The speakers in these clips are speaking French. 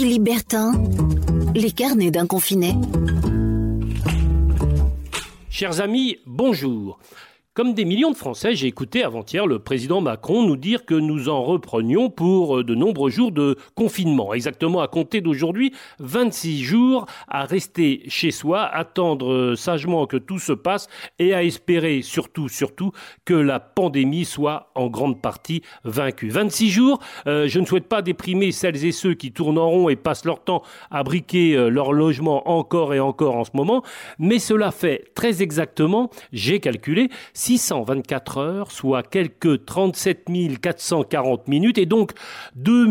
Les carnets d'un confiné. Chers amis, bonjour. Comme des millions de Français, j'ai écouté avant-hier le président Macron nous dire que nous en reprenions pour euh, de nombreux jours de confinement. Exactement à compter d'aujourd'hui, 26 jours à rester chez soi, attendre euh, sagement que tout se passe et à espérer surtout, surtout que la pandémie soit en grande partie vaincue. 26 jours, euh, je ne souhaite pas déprimer celles et ceux qui tournent en rond et passent leur temps à briquer leur logement encore et encore en ce moment, mais cela fait très exactement, j'ai calculé, 624 heures, soit quelques 37 440 minutes, et donc 2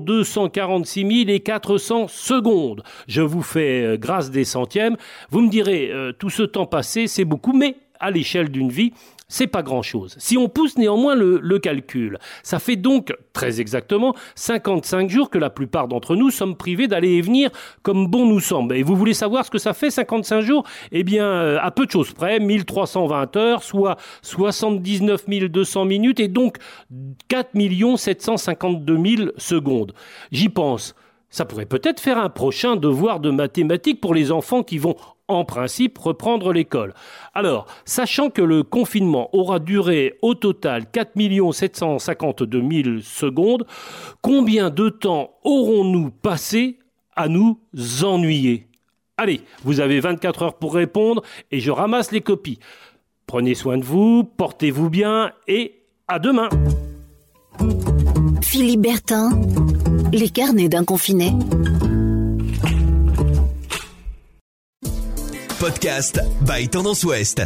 246 et 400 secondes. Je vous fais euh, grâce des centièmes. Vous me direz, euh, tout ce temps passé, c'est beaucoup, mais à l'échelle d'une vie, c'est pas grand-chose. Si on pousse néanmoins le, calcul, ça fait donc très exactement 55 jours que la plupart d'entre nous sommes privés d'aller et venir comme bon nous semble. Et vous voulez savoir ce que ça fait 55 jours? Eh bien, euh, à peu de choses près, 1320 heures, soit 79 200 minutes et donc 4 752 000 secondes. J'y pense. Ça pourrait peut-être faire un prochain devoir de mathématiques pour les enfants qui vont en principe reprendre l'école. Alors, sachant que le confinement aura duré au total 4 752 000 secondes, combien de temps aurons-nous passé à nous ennuyer? Allez, vous avez 24 heures pour répondre et je ramasse les copies. Prenez soin de vous, portez-vous bien et à demain. Philippe les carnets d'un confiné. Podcast by Tendance Ouest.